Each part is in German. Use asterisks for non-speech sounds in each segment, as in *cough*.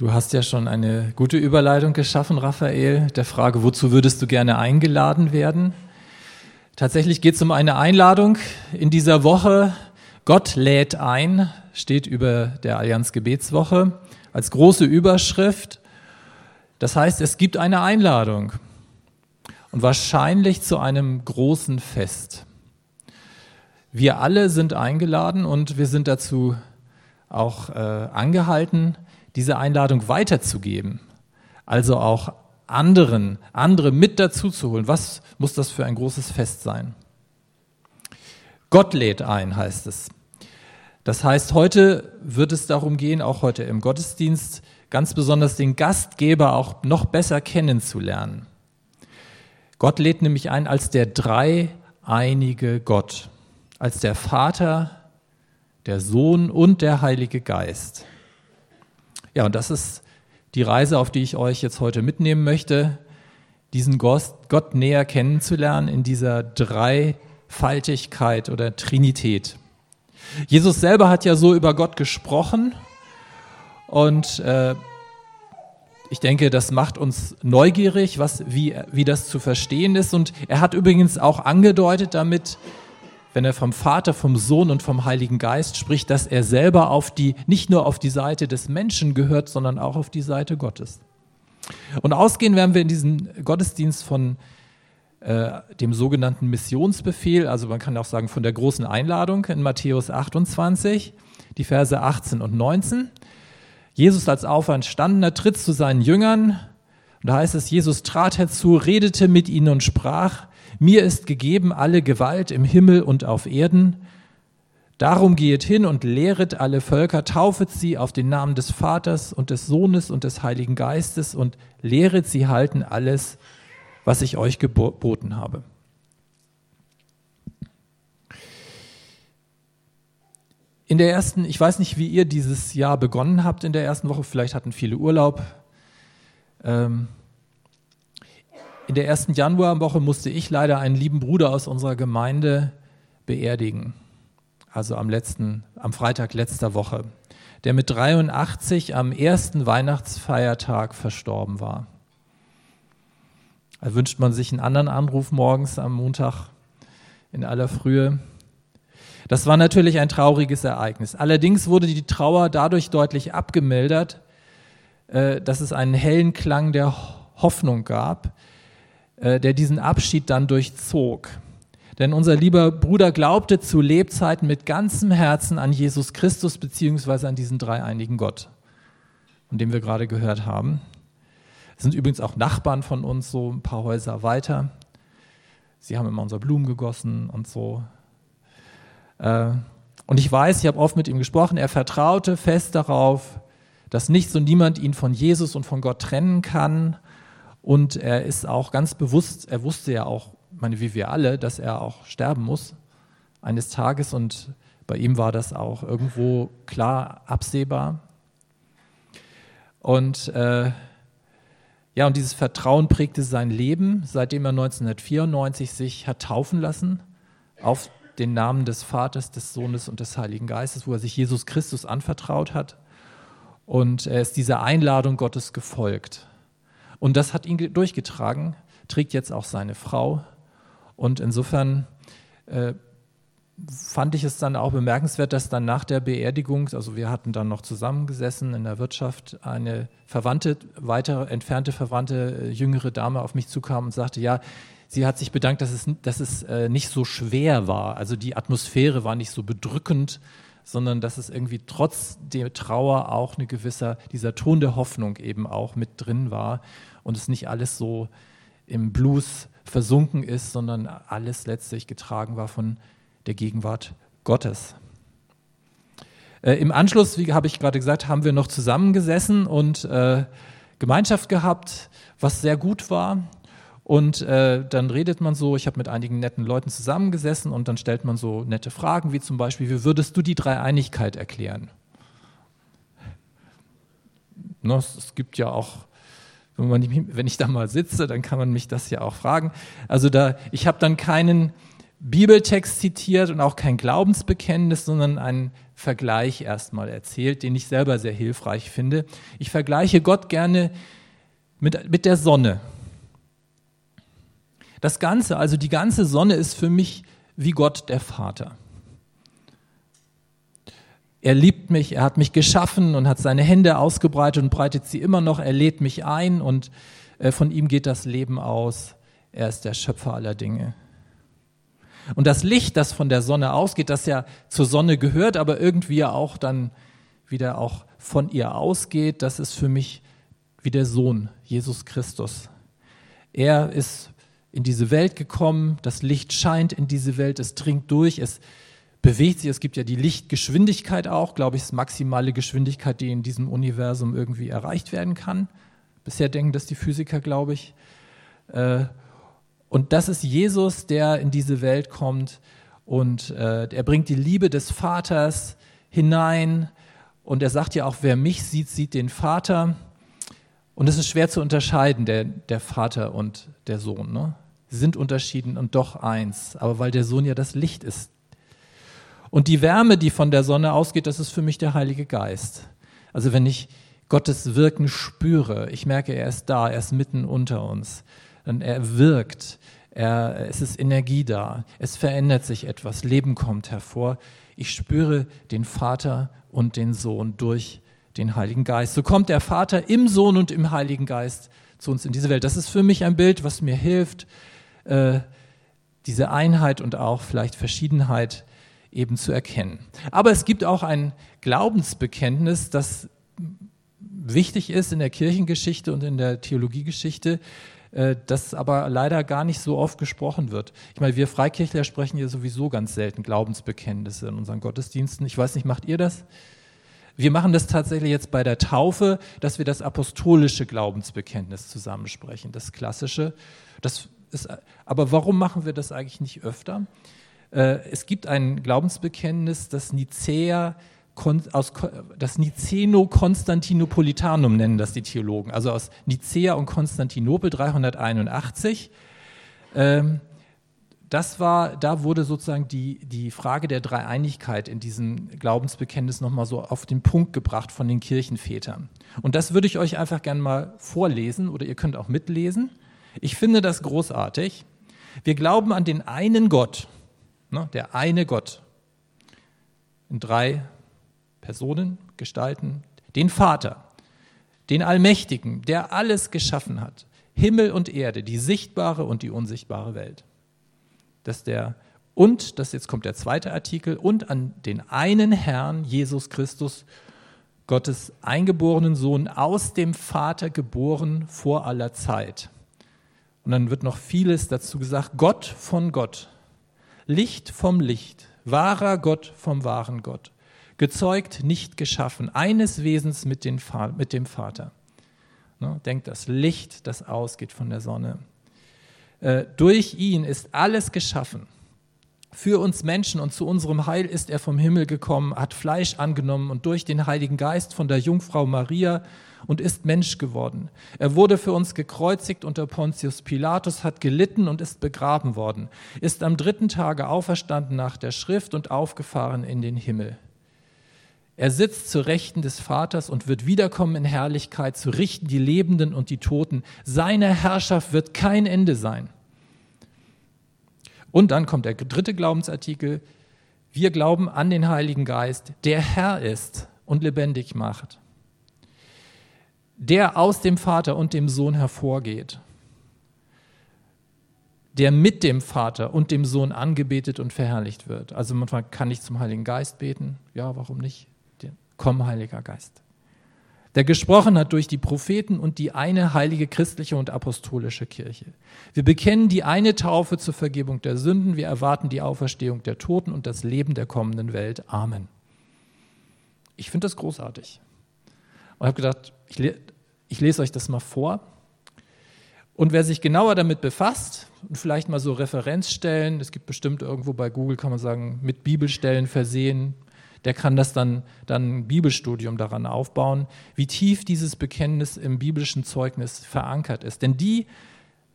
Du hast ja schon eine gute Überleitung geschaffen, Raphael, der Frage, wozu würdest du gerne eingeladen werden? Tatsächlich geht es um eine Einladung in dieser Woche. Gott lädt ein, steht über der Allianz Gebetswoche als große Überschrift. Das heißt, es gibt eine Einladung und wahrscheinlich zu einem großen Fest. Wir alle sind eingeladen und wir sind dazu auch äh, angehalten, diese Einladung weiterzugeben. Also auch anderen, andere mit dazu zu holen. Was muss das für ein großes Fest sein? Gott lädt ein, heißt es. Das heißt, heute wird es darum gehen, auch heute im Gottesdienst, ganz besonders den Gastgeber auch noch besser kennenzulernen. Gott lädt nämlich ein als der dreieinige Gott, als der Vater, der Sohn und der Heilige Geist. Ja, und das ist die Reise, auf die ich euch jetzt heute mitnehmen möchte, diesen Gott näher kennenzulernen in dieser Dreifaltigkeit oder Trinität. Jesus selber hat ja so über Gott gesprochen und äh, ich denke, das macht uns neugierig, was, wie, wie das zu verstehen ist. Und er hat übrigens auch angedeutet damit, wenn er vom Vater, vom Sohn und vom Heiligen Geist spricht, dass er selber auf die, nicht nur auf die Seite des Menschen gehört, sondern auch auf die Seite Gottes. Und ausgehen werden wir in diesem Gottesdienst von äh, dem sogenannten Missionsbefehl, also man kann auch sagen von der großen Einladung in Matthäus 28, die Verse 18 und 19. Jesus als Auferstandener tritt zu seinen Jüngern. Und da heißt es, Jesus trat herzu, redete mit ihnen und sprach, mir ist gegeben alle Gewalt im Himmel und auf Erden. Darum gehet hin und lehret alle Völker, taufet sie auf den Namen des Vaters und des Sohnes und des Heiligen Geistes und lehret sie halten alles, was ich euch geboten habe. In der ersten, ich weiß nicht, wie ihr dieses Jahr begonnen habt in der ersten Woche, vielleicht hatten viele Urlaub. Ähm, in der ersten Januarwoche musste ich leider einen lieben Bruder aus unserer Gemeinde beerdigen. Also am letzten, am Freitag letzter Woche, der mit 83 am ersten Weihnachtsfeiertag verstorben war. Da wünscht man sich einen anderen Anruf morgens am Montag in aller Frühe. Das war natürlich ein trauriges Ereignis. Allerdings wurde die Trauer dadurch deutlich abgemildert, äh, dass es einen hellen Klang der Hoffnung gab, der diesen Abschied dann durchzog. Denn unser lieber Bruder glaubte zu Lebzeiten mit ganzem Herzen an Jesus Christus beziehungsweise an diesen dreieinigen Gott, von dem wir gerade gehört haben. Es sind übrigens auch Nachbarn von uns, so ein paar Häuser weiter. Sie haben immer unsere Blumen gegossen und so. Äh, und ich weiß, ich habe oft mit ihm gesprochen, er vertraute fest darauf, dass nichts und niemand ihn von Jesus und von Gott trennen kann und er ist auch ganz bewusst, er wusste ja auch, meine, wie wir alle, dass er auch sterben muss eines Tages. Und bei ihm war das auch irgendwo klar absehbar. Und äh, ja, und dieses Vertrauen prägte sein Leben, seitdem er 1994 sich hat taufen lassen auf den Namen des Vaters, des Sohnes und des Heiligen Geistes, wo er sich Jesus Christus anvertraut hat. Und er ist dieser Einladung Gottes gefolgt. Und das hat ihn durchgetragen, trägt jetzt auch seine Frau. Und insofern äh, fand ich es dann auch bemerkenswert, dass dann nach der Beerdigung, also wir hatten dann noch zusammengesessen in der Wirtschaft, eine Verwandte, weitere entfernte Verwandte, äh, jüngere Dame auf mich zukam und sagte, ja, sie hat sich bedankt, dass es, dass es äh, nicht so schwer war. Also die Atmosphäre war nicht so bedrückend, sondern dass es irgendwie trotz der Trauer auch eine gewisse, dieser Ton der Hoffnung eben auch mit drin war und es nicht alles so im Blues versunken ist, sondern alles letztlich getragen war von der Gegenwart Gottes. Äh, Im Anschluss, wie habe ich gerade gesagt, haben wir noch zusammengesessen und äh, Gemeinschaft gehabt, was sehr gut war. Und äh, dann redet man so, ich habe mit einigen netten Leuten zusammengesessen und dann stellt man so nette Fragen, wie zum Beispiel, wie würdest du die Dreieinigkeit erklären? Ne, es gibt ja auch wenn ich da mal sitze, dann kann man mich das ja auch fragen. Also da, ich habe dann keinen Bibeltext zitiert und auch kein Glaubensbekenntnis, sondern einen Vergleich erstmal erzählt, den ich selber sehr hilfreich finde. Ich vergleiche Gott gerne mit, mit der Sonne. Das Ganze, also die ganze Sonne ist für mich wie Gott der Vater. Er liebt mich, er hat mich geschaffen und hat seine Hände ausgebreitet und breitet sie immer noch. Er lädt mich ein und äh, von ihm geht das Leben aus. Er ist der Schöpfer aller Dinge. Und das Licht, das von der Sonne ausgeht, das ja zur Sonne gehört, aber irgendwie auch dann wieder auch von ihr ausgeht, das ist für mich wie der Sohn, Jesus Christus. Er ist in diese Welt gekommen, das Licht scheint in diese Welt, es dringt durch, es bewegt sich. Es gibt ja die Lichtgeschwindigkeit auch, glaube ich, ist maximale Geschwindigkeit, die in diesem Universum irgendwie erreicht werden kann. Bisher denken das die Physiker, glaube ich. Äh, und das ist Jesus, der in diese Welt kommt und äh, er bringt die Liebe des Vaters hinein. Und er sagt ja auch, wer mich sieht, sieht den Vater. Und es ist schwer zu unterscheiden, der, der Vater und der Sohn. Ne? Sie sind unterschieden und doch eins. Aber weil der Sohn ja das Licht ist, und die Wärme, die von der Sonne ausgeht, das ist für mich der Heilige Geist. Also wenn ich Gottes Wirken spüre, ich merke, er ist da, er ist mitten unter uns, dann er wirkt, er, es ist Energie da, es verändert sich etwas, Leben kommt hervor. Ich spüre den Vater und den Sohn durch den Heiligen Geist. So kommt der Vater im Sohn und im Heiligen Geist zu uns in diese Welt. Das ist für mich ein Bild, was mir hilft, äh, diese Einheit und auch vielleicht Verschiedenheit eben zu erkennen. Aber es gibt auch ein Glaubensbekenntnis, das wichtig ist in der Kirchengeschichte und in der Theologiegeschichte, äh, das aber leider gar nicht so oft gesprochen wird. Ich meine, wir Freikirchler sprechen ja sowieso ganz selten Glaubensbekenntnisse in unseren Gottesdiensten. Ich weiß nicht, macht ihr das? Wir machen das tatsächlich jetzt bei der Taufe, dass wir das apostolische Glaubensbekenntnis zusammensprechen, das klassische. Das ist, aber warum machen wir das eigentlich nicht öfter? Äh, es gibt ein Glaubensbekenntnis, das Nicäa aus, das Niceno-Konstantinopolitanum nennen das die Theologen, also aus Nicea und Konstantinopel 381. Ähm, das war, da wurde sozusagen die, die Frage der Dreieinigkeit in diesem Glaubensbekenntnis nochmal so auf den Punkt gebracht von den Kirchenvätern. Und das würde ich euch einfach gerne mal vorlesen oder ihr könnt auch mitlesen. Ich finde das großartig. Wir glauben an den einen Gott, Ne? Der eine Gott in drei Personen, Gestalten, den Vater, den Allmächtigen, der alles geschaffen hat, Himmel und Erde, die sichtbare und die unsichtbare Welt. Dass der und, das jetzt kommt der zweite Artikel, und an den einen Herrn, Jesus Christus, Gottes eingeborenen Sohn, aus dem Vater geboren vor aller Zeit. Und dann wird noch vieles dazu gesagt, Gott von Gott, Licht vom Licht, wahrer Gott vom wahren Gott, gezeugt, nicht geschaffen, eines Wesens mit, den, mit dem Vater. Ne, denkt das Licht, das ausgeht von der Sonne. Äh, durch ihn ist alles geschaffen. Für uns Menschen und zu unserem Heil ist er vom Himmel gekommen, hat Fleisch angenommen und durch den Heiligen Geist von der Jungfrau Maria und ist Mensch geworden. Er wurde für uns gekreuzigt unter Pontius Pilatus, hat gelitten und ist begraben worden, ist am dritten Tage auferstanden nach der Schrift und aufgefahren in den Himmel. Er sitzt zu Rechten des Vaters und wird wiederkommen in Herrlichkeit, zu richten die Lebenden und die Toten. Seine Herrschaft wird kein Ende sein. Und dann kommt der dritte Glaubensartikel. Wir glauben an den Heiligen Geist, der Herr ist und lebendig macht der aus dem Vater und dem Sohn hervorgeht, der mit dem Vater und dem Sohn angebetet und verherrlicht wird. Also man kann nicht zum Heiligen Geist beten. Ja, warum nicht? Komm, Heiliger Geist. Der gesprochen hat durch die Propheten und die eine heilige christliche und apostolische Kirche. Wir bekennen die eine Taufe zur Vergebung der Sünden. Wir erwarten die Auferstehung der Toten und das Leben der kommenden Welt. Amen. Ich finde das großartig. Und habe gedacht, ich, ich lese euch das mal vor. Und wer sich genauer damit befasst und vielleicht mal so Referenzstellen, es gibt bestimmt irgendwo bei Google, kann man sagen, mit Bibelstellen versehen, der kann das dann, dann ein Bibelstudium daran aufbauen, wie tief dieses Bekenntnis im biblischen Zeugnis verankert ist. Denn die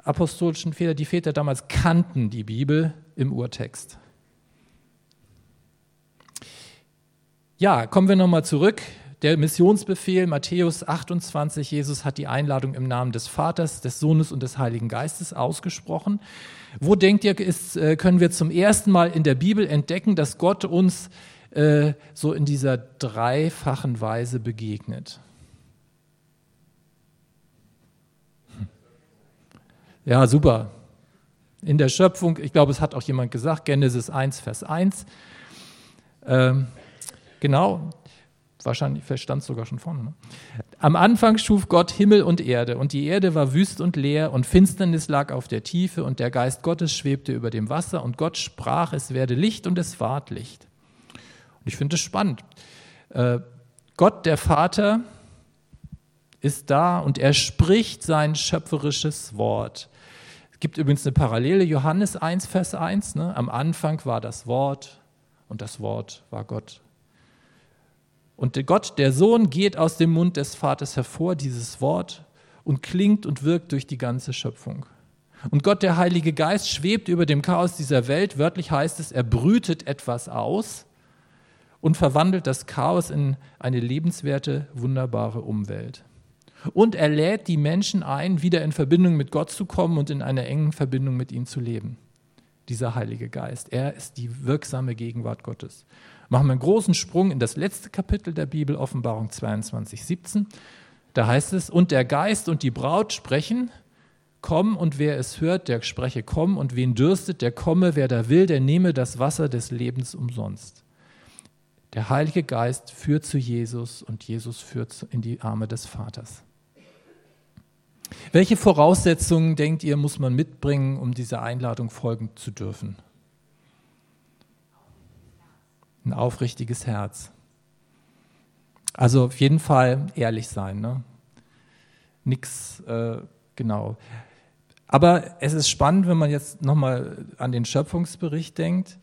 apostolischen Väter, die Väter damals kannten die Bibel im Urtext. Ja, kommen wir nochmal zurück. Der Missionsbefehl Matthäus 28, Jesus hat die Einladung im Namen des Vaters, des Sohnes und des Heiligen Geistes ausgesprochen. Wo denkt ihr, ist, äh, können wir zum ersten Mal in der Bibel entdecken, dass Gott uns äh, so in dieser dreifachen Weise begegnet? Hm. Ja, super. In der Schöpfung, ich glaube, es hat auch jemand gesagt, Genesis 1, Vers 1. Ähm, genau, Wahrscheinlich stand es sogar schon vorne. Ne? Am Anfang schuf Gott Himmel und Erde, und die Erde war wüst und leer, und Finsternis lag auf der Tiefe, und der Geist Gottes schwebte über dem Wasser, und Gott sprach, es werde Licht, und es ward Licht. Und ich finde es spannend. Äh, Gott, der Vater, ist da und er spricht sein schöpferisches Wort. Es gibt übrigens eine Parallele, Johannes 1, Vers 1. Ne? Am Anfang war das Wort und das Wort war Gott. Und Gott, der Sohn, geht aus dem Mund des Vaters hervor, dieses Wort, und klingt und wirkt durch die ganze Schöpfung. Und Gott, der Heilige Geist, schwebt über dem Chaos dieser Welt. Wörtlich heißt es, er brütet etwas aus und verwandelt das Chaos in eine lebenswerte, wunderbare Umwelt. Und er lädt die Menschen ein, wieder in Verbindung mit Gott zu kommen und in einer engen Verbindung mit ihm zu leben. Dieser Heilige Geist. Er ist die wirksame Gegenwart Gottes machen wir einen großen Sprung in das letzte Kapitel der Bibel, Offenbarung 22, 17. Da heißt es, und der Geist und die Braut sprechen, komm und wer es hört, der spreche komm und wen dürstet, der komme, wer da will, der nehme das Wasser des Lebens umsonst. Der Heilige Geist führt zu Jesus und Jesus führt in die Arme des Vaters. Welche Voraussetzungen, denkt ihr, muss man mitbringen, um dieser Einladung folgen zu dürfen? Ein aufrichtiges Herz. Also auf jeden Fall ehrlich sein. Ne? Nix, äh, genau. Aber es ist spannend, wenn man jetzt nochmal an den Schöpfungsbericht denkt.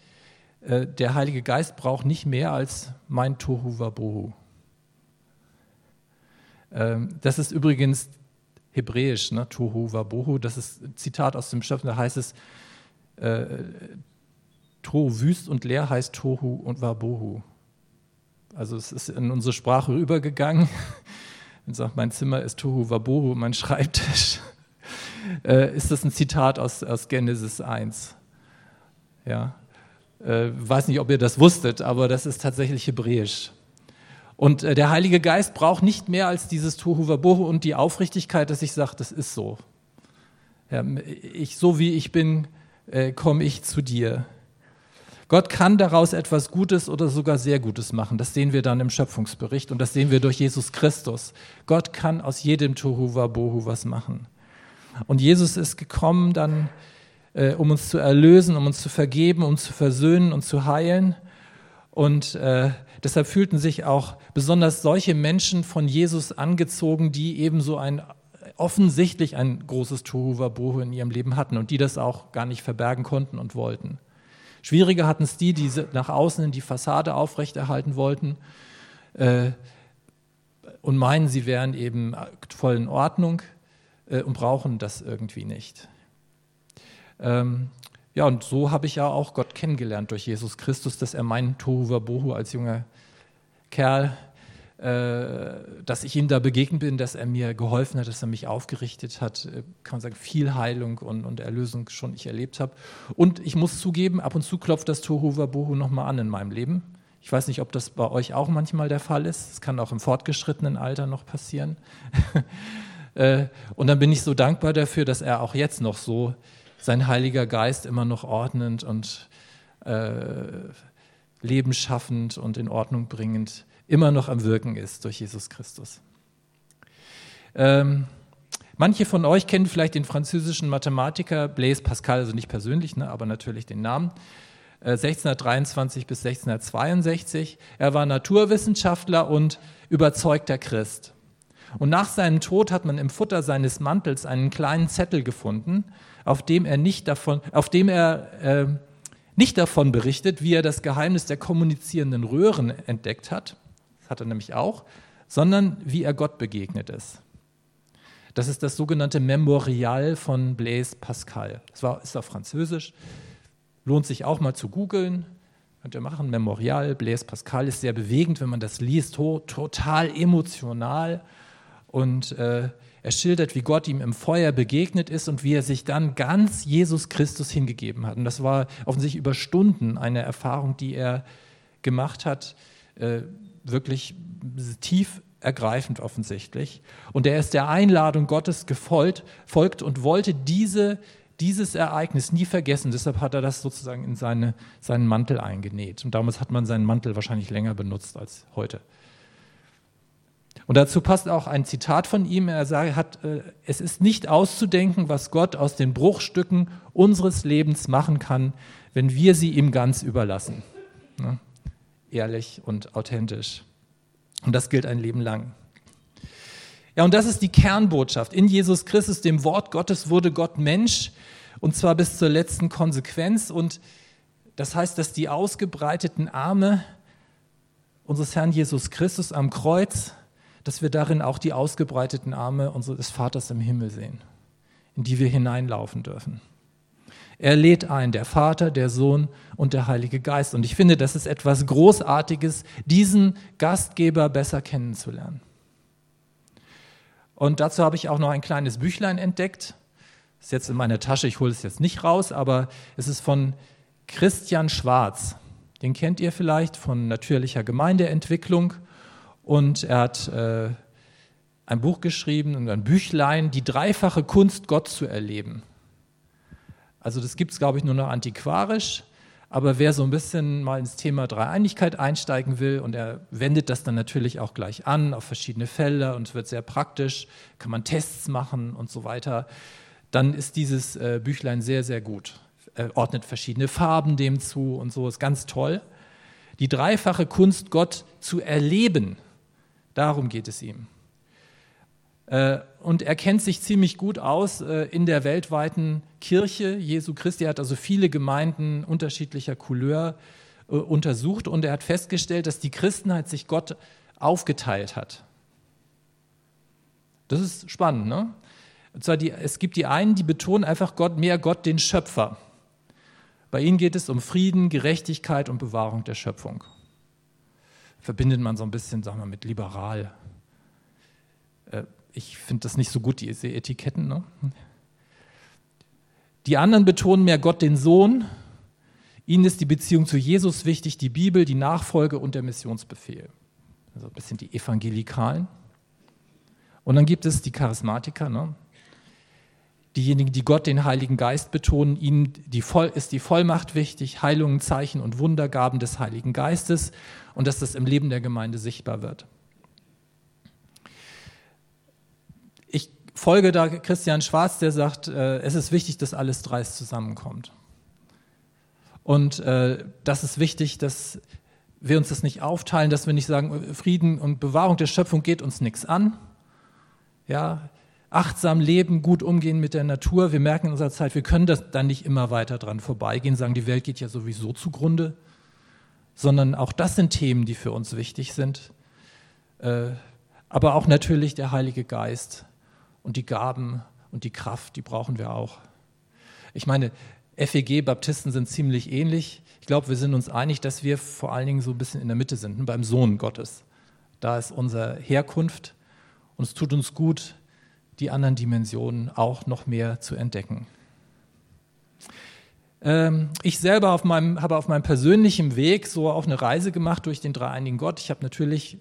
Äh, der Heilige Geist braucht nicht mehr als mein Tohu Wabohu. Ähm, das ist übrigens hebräisch, ne? Tohu Wabohu. Das ist ein Zitat aus dem Schöpfen, da heißt es, äh, Tohu wüst und leer heißt Tohu und Wabohu. Also es ist in unsere Sprache übergegangen. *laughs* Man sagt, mein Zimmer ist Tohu Wabohu, mein Schreibtisch. *laughs* Äh, ist das ein Zitat aus, aus Genesis 1? Ja. Äh, weiß nicht, ob ihr das wusstet, aber das ist tatsächlich hebräisch. Und äh, der Heilige Geist braucht nicht mehr als dieses Tohu Wabohu und die Aufrichtigkeit, dass ich sage, das ist so. Ja, ich, so wie ich bin, äh, komme ich zu dir. Gott kann daraus etwas Gutes oder sogar sehr Gutes machen. Das sehen wir dann im Schöpfungsbericht und das sehen wir durch Jesus Christus. Gott kann aus jedem Tohu Wabohu was machen. Und Jesus ist gekommen dann, äh, um uns zu erlösen, um uns zu vergeben, um uns zu versöhnen und zu heilen. Und äh, deshalb fühlten sich auch besonders solche Menschen von Jesus angezogen, die eben so ein offensichtlich ein großes Tohu Wabohu in ihrem Leben hatten und die das auch gar nicht verbergen konnten und wollten. Schwieriger hatten es die, die nach außen in die Fassade aufrechterhalten wollten äh, und meinen, sie wären eben voll in Ordnung äh, und brauchen das irgendwie nicht. Ähm, ja, und so habe ich ja auch Gott kennengelernt durch Jesus Christus, dass er mein Tohu Wabohu als junger Kerl äh, dass ich ihm da begegnet bin, dass er mir geholfen hat, dass er mich aufgerichtet hat, äh, kann man sagen, viel Heilung und, und Erlösung schon ich erlebt habe. Und ich muss zugeben, ab und zu klopft das Tohu Wabohu nochmal an in meinem Leben. Ich weiß nicht, ob das bei euch auch manchmal der Fall ist. Es kann auch im fortgeschrittenen Alter noch passieren. *laughs* Äh, und dann bin ich so dankbar dafür, dass er auch jetzt noch so sein Heiliger Geist immer noch ordnend und äh, lebensschaffend und in Ordnung bringend immer noch am Wirken ist durch Jesus Christus. Ähm, manche von euch kennen vielleicht den französischen Mathematiker Blaise Pascal, also nicht persönlich, ne, aber natürlich den Namen. 1623 äh, bis 1662. Er war Naturwissenschaftler und überzeugter Christ. Und nach seinem Tod hat man im Futter seines Mantels einen kleinen Zettel gefunden, auf dem er nicht davon, auf dem er äh, nicht davon berichtet, wie er das Geheimnis der kommunizierenden Röhren entdeckt hat, hat er nämlich auch, sondern wie er Gott begegnet ist. Das ist das sogenannte Memorial von Blaise Pascal. Das war, ist auf Französisch. lohnt sich auch mal zu googeln. Könnt ihr machen, Memorial, Blaise Pascal ist sehr bewegend, wenn man das liest, total emotional. Und äh, er schildert, wie Gott ihm im Feuer begegnet ist und wie er sich dann ganz Jesus Christus hingegeben hat. Und das war offensichtlich über Stunden eine Erfahrung, die er gemacht hat, äh, wirklich tief ergreifend offensichtlich. Und er ist der Einladung Gottes gefolgt folgt und wollte diese, dieses Ereignis nie vergessen. Deshalb hat er das sozusagen in seine, seinen Mantel eingenäht. Und damals hat man seinen Mantel wahrscheinlich länger benutzt als heute. Und dazu passt auch ein Zitat von ihm. Er sagt, äh, es ist nicht auszudenken, was Gott aus den Bruchstücken unseres Lebens machen kann, wenn wir sie ihm ganz überlassen. Ehrlich und authentisch. Und das gilt ein Leben lang. Ja, und das ist die Kernbotschaft. In Jesus Christus, dem Wort Gottes, wurde Gott Mensch und zwar bis zur letzten Konsequenz. Und das heißt, dass die ausgebreiteten Arme unseres Herrn Jesus Christus am Kreuz dass wir darin auch die ausgebreiteten Arme unseres Vaters im Himmel sehen, in die wir hineinlaufen dürfen. Er lädt ein, der Vater, der Sohn und der Heilige Geist. Und ich finde, das ist etwas Großartiges, diesen Gastgeber besser kennenzulernen. Und dazu habe ich auch noch ein kleines Büchlein entdeckt. Ist jetzt in meiner Tasche, ich hole es jetzt nicht raus, aber es ist von Christian Schwarz. Den kennt ihr vielleicht von natürlicher Gemeindeentwicklung. Und er hat äh, ein Buch geschrieben und ein Büchlein, die dreifache Kunst, Gott zu erleben. Also das gibt es, glaube ich, nur noch antiquarisch. Aber wer so ein bisschen mal ins Thema Dreieinigkeit einsteigen will, und er wendet das dann natürlich auch gleich an auf verschiedene Fälle und wird sehr praktisch, kann man Tests machen und so weiter, dann ist dieses äh, Büchlein sehr, sehr gut. Er ordnet verschiedene Farben dem zu und so, ist ganz toll. Die dreifache Kunst, Gott zu erleben, Darum geht es ihm. Äh, und er kennt sich ziemlich gut aus äh, in der weltweiten Kirche Jesu Christi. Er hat also viele Gemeinden unterschiedlicher Couleur äh, untersucht und er hat festgestellt, dass die Christenheit sich Gott aufgeteilt hat. Das ist spannend, ne? Und zwar die, es gibt die einen, die betonen einfach Gott, mehr Gott, den Schöpfer. Bei ihnen geht es um Frieden, Gerechtigkeit und Bewahrung der Schöpfung verbindet man so ein bisschen, sagen wir, mit liberal. Ich finde das nicht so gut, diese Etiketten. Ne? Die anderen betonen mehr Gott den Sohn. Ihnen ist die Beziehung zu Jesus wichtig, die Bibel, die Nachfolge und der Missionsbefehl. Also ein bisschen die Evangelikalen. Und dann gibt es die Charismatiker, ne? diejenigen, die Gott, den Heiligen Geist betonen. Ihnen die Voll, ist die Vollmacht wichtig, Heilungen, Zeichen und Wundergaben des Heiligen Geistes und dass das im Leben der Gemeinde sichtbar wird. Ich folge da Christian Schwarz, der sagt, äh, es ist wichtig, dass alles dreist zusammenkommt. Und äh, das ist wichtig, dass wir uns das nicht aufteilen, dass wir nicht sagen, Frieden und Bewahrung der Schöpfung geht uns nichts an. Ja, achtsam leben, gut umgehen mit der Natur. Wir merken in unserer Zeit, wir können das dann nicht immer weiter dran vorbeigehen, sagen, die Welt geht ja sowieso zugrunde sondern auch das sind Themen, die für uns wichtig sind. Äh, aber auch natürlich der Heilige Geist und die Gaben und die Kraft, die brauchen wir auch. Ich meine, FEG, Baptisten sind ziemlich ähnlich. Ich glaube, wir sind uns einig, dass wir vor allen Dingen so ein bisschen in der Mitte sind, beim Sohn Gottes. Da ist unsere Herkunft und es tut uns gut, die anderen Dimensionen auch noch mehr zu entdecken. Ähm, ich selber auf meinem, habe auf meinem persönlichen Weg so auch eine Reise gemacht durch den dreieinigen Gott. Ich habe natürlich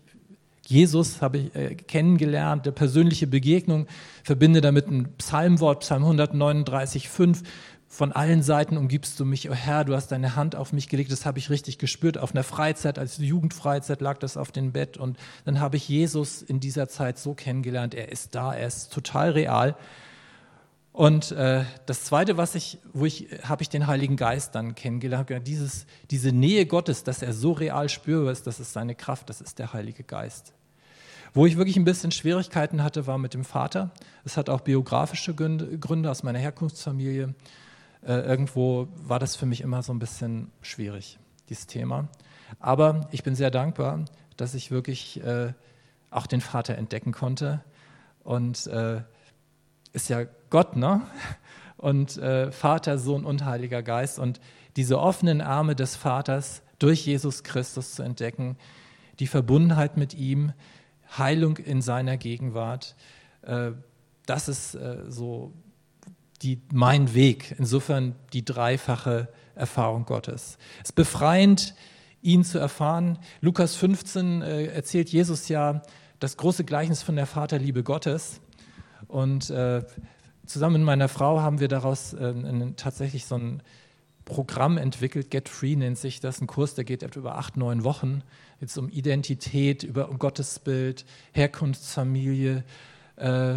Jesus habe ich äh, kennengelernt, eine persönliche Begegnung, verbinde damit ein Psalmwort, Psalm 139, 5. Von allen Seiten umgibst du mich, oh Herr, du hast deine Hand auf mich gelegt, das habe ich richtig gespürt. Auf einer Freizeit, als Jugendfreizeit lag das auf dem Bett und dann habe ich Jesus in dieser Zeit so kennengelernt. Er ist da, er ist total real. Und äh, das Zweite, was ich, wo ich, habe ich den Heiligen Geist dann kennengelernt, dieses, diese Nähe Gottes, dass er so real spürbar ist, das ist seine Kraft, das ist der Heilige Geist. Wo ich wirklich ein bisschen Schwierigkeiten hatte, war mit dem Vater. Es hat auch biografische Gründe, aus meiner Herkunftsfamilie. Äh, irgendwo war das für mich immer so ein bisschen schwierig, dieses Thema. Aber ich bin sehr dankbar, dass ich wirklich äh, auch den Vater entdecken konnte und äh, ist ja Gott, ne? Und äh, Vater, Sohn und Heiliger Geist. Und diese offenen Arme des Vaters durch Jesus Christus zu entdecken, die Verbundenheit mit ihm, Heilung in seiner Gegenwart. Äh, das ist äh, so die, mein Weg. Insofern die dreifache Erfahrung Gottes. Es ist befreiend, ihn zu erfahren. Lukas 15 äh, erzählt Jesus ja das große Gleichnis von der Vaterliebe Gottes. Und äh, zusammen mit meiner Frau haben wir daraus äh, tatsächlich so ein Programm entwickelt. Get Free nennt sich das. Ein Kurs, der geht über acht, neun Wochen. Jetzt um Identität, über Gottesbild, Herkunftsfamilie, äh,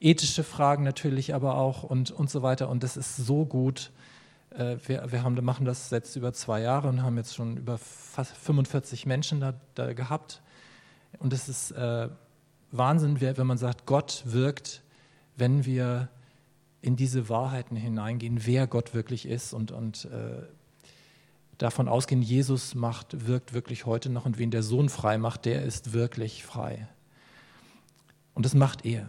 ethische Fragen natürlich aber auch und, und so weiter. Und das ist so gut. Äh, wir, wir haben, machen das jetzt über zwei Jahre und haben jetzt schon über fast 45 Menschen da, da gehabt. Und es ist äh, Wahnsinn, wenn man sagt, Gott wirkt, wenn wir in diese Wahrheiten hineingehen, wer Gott wirklich ist und, und äh, davon ausgehen, Jesus macht, wirkt wirklich heute noch und wen der Sohn frei macht, der ist wirklich frei. Und das macht er.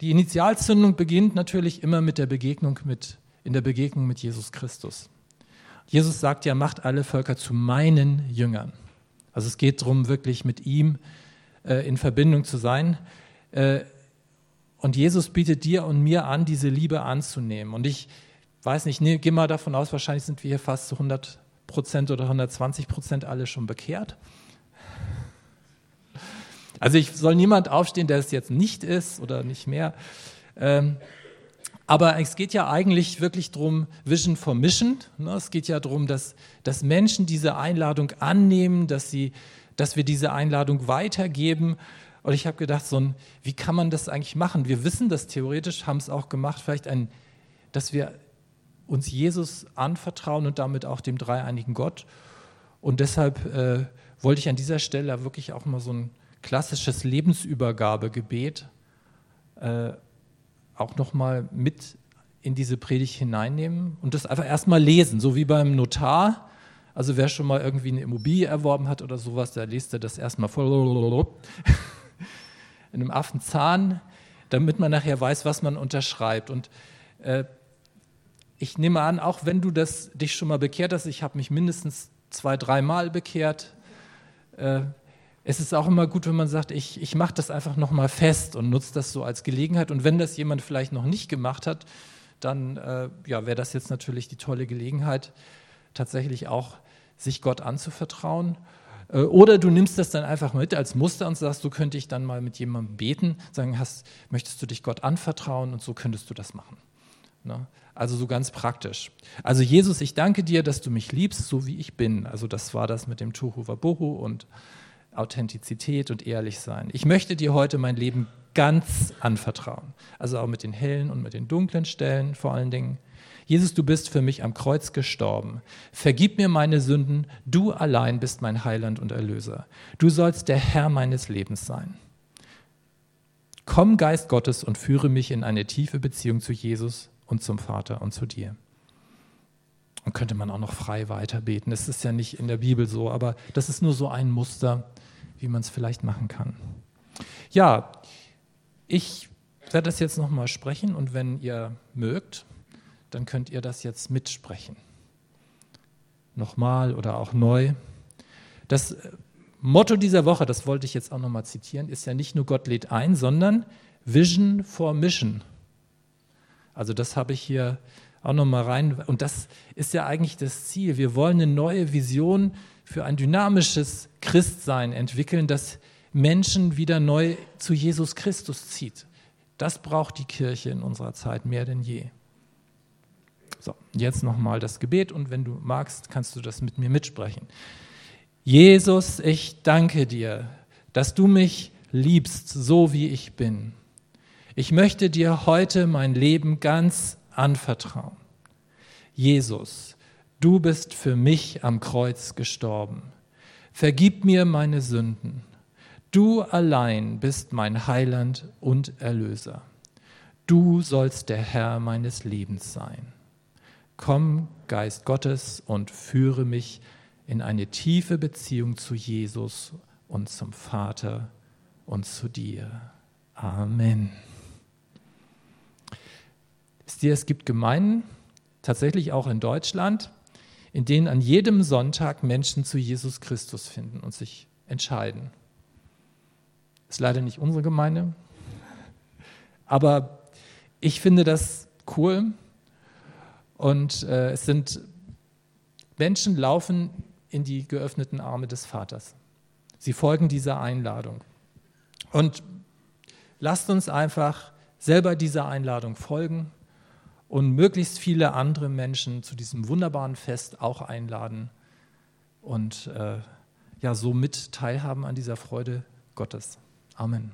Die Initialzündung beginnt natürlich immer mit der Begegnung mit in der Begegnung mit Jesus Christus. Jesus sagt ja, macht alle Völker zu meinen Jüngern. Also es geht darum, wirklich mit ihm äh, in Verbindung zu sein. Äh, und Jesus bietet dir und mir an, diese Liebe anzunehmen. Und ich weiß nicht, nee, geh mal davon aus, wahrscheinlich sind wir hier fast zu 100 Prozent oder 120 Prozent alle schon bekehrt. Also ich soll niemand aufstehen, der es jetzt nicht ist oder nicht mehr. Ähm, aber es geht ja eigentlich wirklich darum, Vision for Mission. Ne? Es geht ja darum, dass, dass Menschen diese Einladung annehmen, dass, sie, dass wir diese Einladung weitergeben. Und ich habe gedacht, so ein, wie kann man das eigentlich machen? Wir wissen das theoretisch, haben es auch gemacht, vielleicht ein, dass wir uns Jesus anvertrauen und damit auch dem dreieinigen Gott. Und deshalb äh, wollte ich an dieser Stelle wirklich auch mal so ein klassisches Lebensübergabegebet äh, auch nochmal mit in diese Predigt hineinnehmen und das einfach erstmal lesen, so wie beim Notar. Also wer schon mal irgendwie eine Immobilie erworben hat oder sowas, der liest er das erstmal voll in einem Affenzahn, damit man nachher weiß, was man unterschreibt. Und äh, ich nehme an, auch wenn du das, dich schon mal bekehrt hast, ich habe mich mindestens zwei, dreimal bekehrt, äh, es ist auch immer gut, wenn man sagt, ich, ich mache das einfach nochmal fest und nutze das so als Gelegenheit. Und wenn das jemand vielleicht noch nicht gemacht hat, dann äh, ja, wäre das jetzt natürlich die tolle Gelegenheit, tatsächlich auch sich Gott anzuvertrauen. Äh, oder du nimmst das dann einfach mit als Muster und sagst, so könnte ich dann mal mit jemandem beten, sagen, hast, möchtest du dich Gott anvertrauen und so könntest du das machen. Ne? Also so ganz praktisch. Also Jesus, ich danke dir, dass du mich liebst, so wie ich bin. Also das war das mit dem Tuhu Wabohu und Authentizität und ehrlich sein. Ich möchte dir heute mein Leben ganz anvertrauen. Also auch mit den hellen und mit den dunklen Stellen vor allen Dingen. Jesus, du bist für mich am Kreuz gestorben. Vergib mir meine Sünden. Du allein bist mein Heiland und Erlöser. Du sollst der Herr meines Lebens sein. Komm, Geist Gottes, und führe mich in eine tiefe Beziehung zu Jesus und zum Vater und zu dir. Und könnte man auch noch frei weiterbeten. Das ist ja nicht in der Bibel so, aber das ist nur so ein Muster, wie man es vielleicht machen kann. Ja, ich werde das jetzt nochmal sprechen und wenn ihr mögt, dann könnt ihr das jetzt mitsprechen. Nochmal oder auch neu. Das Motto dieser Woche, das wollte ich jetzt auch nochmal zitieren, ist ja nicht nur Gott lädt ein, sondern Vision for Mission. Also das habe ich hier auch nochmal rein. Und das ist ja eigentlich das Ziel. Wir wollen eine neue Vision für ein dynamisches Christsein entwickeln, das Menschen wieder neu zu Jesus Christus zieht. Das braucht die Kirche in unserer Zeit mehr denn je. So, jetzt nochmal das Gebet und wenn du magst, kannst du das mit mir mitsprechen. Jesus, ich danke dir, dass du mich liebst, so wie ich bin. Ich möchte dir heute mein Leben ganz anvertrauen. Jesus, Du bist für mich am Kreuz gestorben. Vergib mir meine Sünden. Du allein bist mein Heiland und Erlöser. Du sollst der Herr meines Lebens sein. Komm, Geist Gottes, und führe mich in eine tiefe Beziehung zu Jesus und zum Vater und zu dir. Amen. Es gibt Gemeinden, tatsächlich auch in Deutschland, in denen an jedem Sonntag Menschen zu Jesus Christus finden und sich entscheiden. Ist leider nicht unsere Gemeinde, aber ich finde das cool und äh, es sind Menschen laufen in die geöffneten Arme des Vaters. Sie folgen dieser Einladung. Und lasst uns einfach selber dieser Einladung folgen und möglichst viele andere Menschen zu diesem wunderbaren Fest auch einladen und äh, ja so mit teilhaben an dieser Freude Gottes. Amen.